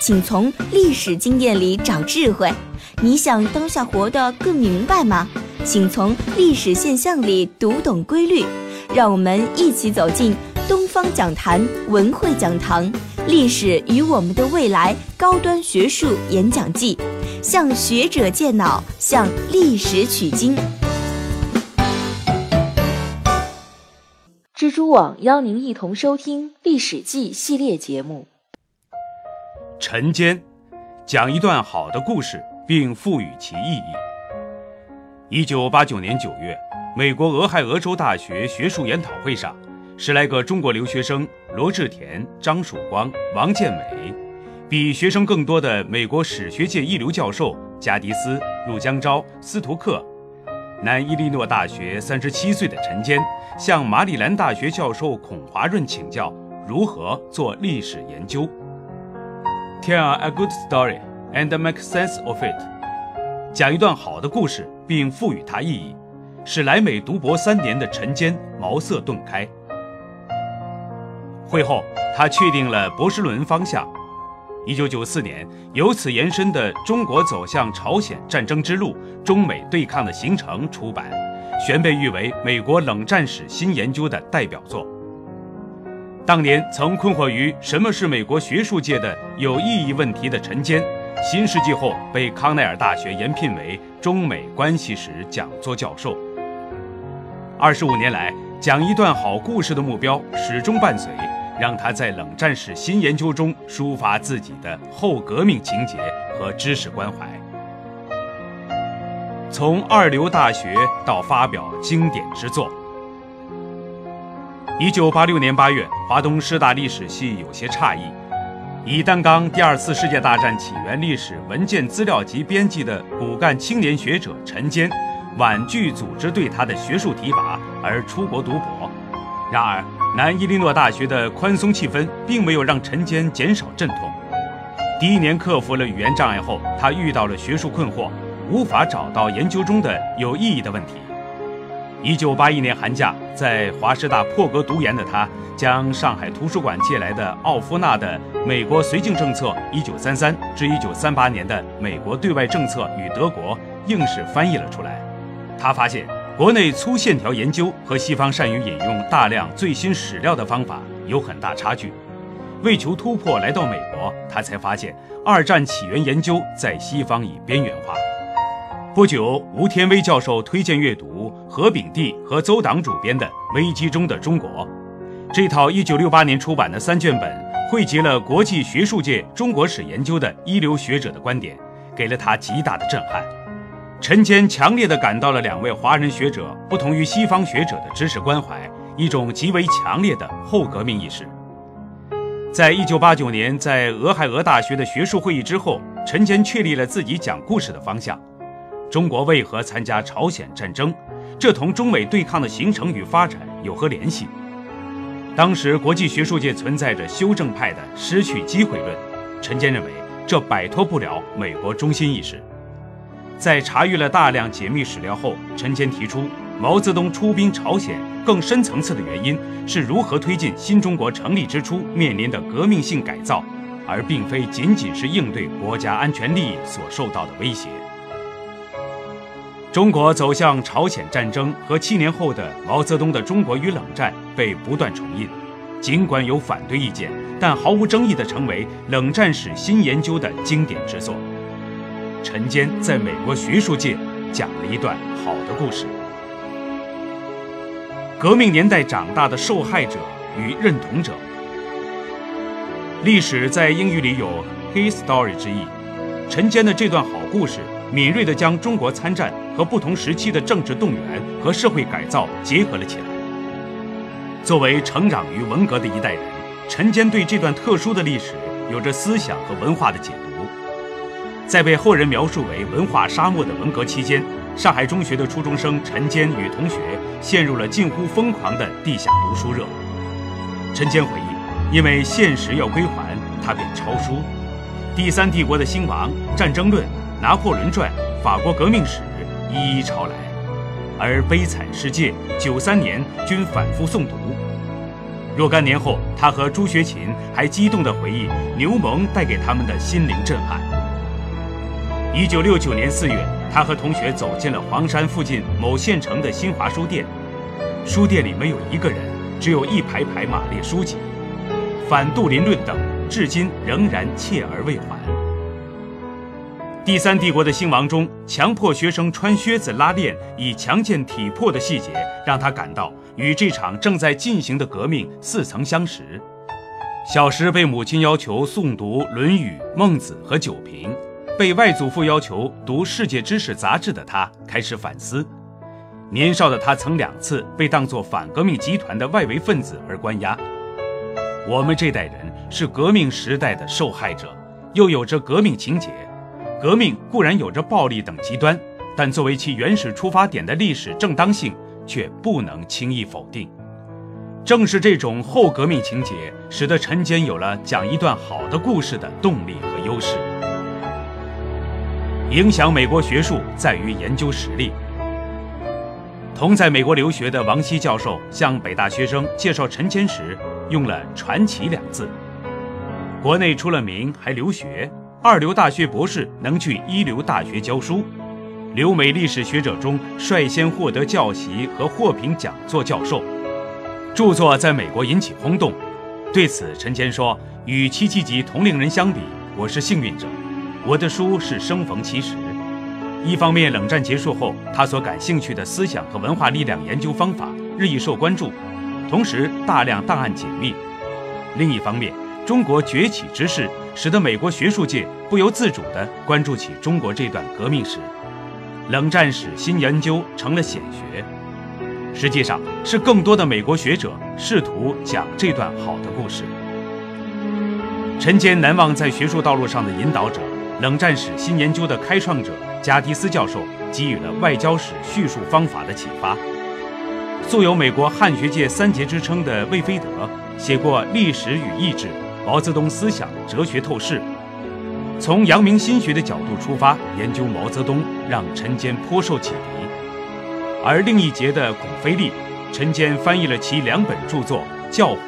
请从历史经验里找智慧。你想当下活得更明白吗？请从历史现象里读懂规律。让我们一起走进东方讲坛文汇讲堂《历史与我们的未来》高端学术演讲季，向学者借脑，向历史取经。蜘蛛网邀您一同收听《历史记》系列节目。晨间，讲一段好的故事，并赋予其意义。一九八九年九月，美国俄亥俄州大学学术研讨会上，十来个中国留学生罗志田、张曙光、王建美，比学生更多的美国史学界一流教授加迪斯、陆江昭、斯图克，南伊利诺大学三十七岁的陈坚，向马里兰大学教授孔华润请教如何做历史研究。Tell a good story and make sense of it。讲一段好的故事，并赋予它意义，使来美读博三年的陈坚茅塞顿开。会后，他确定了博士论文方向。一九九四年，由此延伸的《中国走向朝鲜战争之路：中美对抗的形成》出版，旋被誉为美国冷战史新研究的代表作。当年曾困惑于什么是美国学术界的有意义问题的陈坚，新世纪后被康奈尔大学延聘为中美关系史讲座教授。二十五年来，讲一段好故事的目标始终伴随，让他在冷战史新研究中抒发自己的后革命情结和知识关怀。从二流大学到发表经典之作。一九八六年八月，华东师大历史系有些诧异，以担纲第二次世界大战起源历史文件资料及编辑的骨干青年学者陈坚，婉拒组织对他的学术提拔而出国读博。然而，南伊利诺大学的宽松气氛并没有让陈坚减少阵痛。第一年克服了语言障碍后，他遇到了学术困惑，无法找到研究中的有意义的问题。一九八一年寒假，在华师大破格读研的他，将上海图书馆借来的奥夫纳的《美国绥靖政策（一九三三至一九三八年的美国对外政策与德国）》硬是翻译了出来。他发现，国内粗线条研究和西方善于引用大量最新史料的方法有很大差距。为求突破，来到美国，他才发现二战起源研究在西方已边缘化。不久，吴天威教授推荐阅读何炳棣和邹党主编的《危机中的中国》，这套1968年出版的三卷本汇集了国际学术界中国史研究的一流学者的观点，给了他极大的震撼。陈坚强烈地感到了两位华人学者不同于西方学者的知识关怀，一种极为强烈的后革命意识。在一九八九年在俄亥俄大学的学术会议之后，陈坚确立了自己讲故事的方向。中国为何参加朝鲜战争？这同中美对抗的形成与发展有何联系？当时国际学术界存在着修正派的失去机会论，陈坚认为这摆脱不了美国中心意识。在查阅了大量解密史料后，陈坚提出，毛泽东出兵朝鲜更深层次的原因是如何推进新中国成立之初面临的革命性改造，而并非仅仅是应对国家安全利益所受到的威胁。中国走向朝鲜战争和七年后的毛泽东的中国与冷战被不断重印，尽管有反对意见，但毫无争议地成为冷战史新研究的经典之作。陈坚在美国学术界讲了一段好的故事：革命年代长大的受害者与认同者。历史在英语里有 “history” 之意，陈坚的这段好故事。敏锐地将中国参战和不同时期的政治动员和社会改造结合了起来。作为成长于文革的一代人，陈坚对这段特殊的历史有着思想和文化的解读。在被后人描述为文化沙漠的文革期间，上海中学的初中生陈坚与同学陷入了近乎疯狂的地下读书热。陈坚回忆，因为现实要归还，他便抄书，《第三帝国的兴亡》《战争论》《拿破仑传》《法国革命史》一一抄来，而《悲惨世界》九三年均反复诵读。若干年后，他和朱学勤还激动地回忆牛虻带给他们的心灵震撼。一九六九年四月，他和同学走进了黄山附近某县城的新华书店，书店里没有一个人，只有一排排马列书籍，反杜林论等至今仍然锲而未还。第三帝国的兴亡中，强迫学生穿靴子拉链以强健体魄的细节，让他感到与这场正在进行的革命似曾相识。小时被母亲要求诵读《论语》《孟子》和《九评》。被外祖父要求读《世界知识》杂志的他开始反思。年少的他曾两次被当作反革命集团的外围分子而关押。我们这代人是革命时代的受害者，又有着革命情节。革命固然有着暴力等极端，但作为其原始出发点的历史正当性却不能轻易否定。正是这种后革命情节，使得陈坚有了讲一段好的故事的动力和优势。影响美国学术在于研究实力。同在美国留学的王希教授向北大学生介绍陈坚时，用了“传奇”两字。国内出了名还留学，二流大学博士能去一流大学教书，留美历史学者中率先获得教席和获评讲座教授，著作在美国引起轰动。对此，陈坚说：“与七七级同龄人相比，我是幸运者。”我的书是生逢其时，一方面，冷战结束后，他所感兴趣的思想和文化力量研究方法日益受关注，同时大量档案解密；另一方面，中国崛起之势使得美国学术界不由自主地关注起中国这段革命史，冷战史新研究成了显学。实际上，是更多的美国学者试图讲这段好的故事。陈坚难忘在学术道路上的引导者。冷战史新研究的开创者加迪斯教授给予了外交史叙述方法的启发。素有美国汉学界三杰之称的魏飞德写过《历史与意志：毛泽东思想哲学透视》，从阳明心学的角度出发研究毛泽东，让陈坚颇受启迪。而另一节的巩飞利，陈坚翻译了其两本著作《教魂》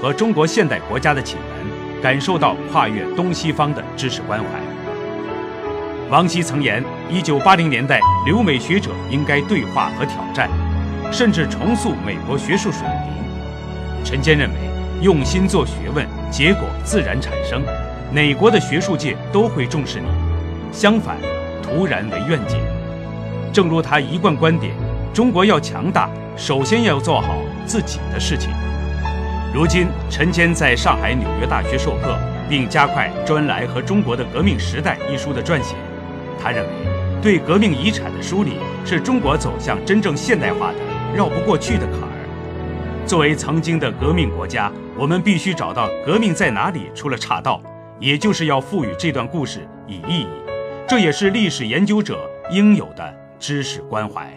和《中国现代国家的起源》，感受到跨越东西方的知识关怀。王希曾言，一九八零年代留美学者应该对话和挑战，甚至重塑美国学术水平。陈坚认为，用心做学问，结果自然产生，哪国的学术界都会重视你。相反，徒然为愿景。正如他一贯观点，中国要强大，首先要做好自己的事情。如今，陈坚在上海、纽约大学授课，并加快《专来和中国的革命时代》一书的撰写。他认为，对革命遗产的梳理是中国走向真正现代化的绕不过去的坎。作为曾经的革命国家，我们必须找到革命在哪里出了岔道，也就是要赋予这段故事以意义。这也是历史研究者应有的知识关怀。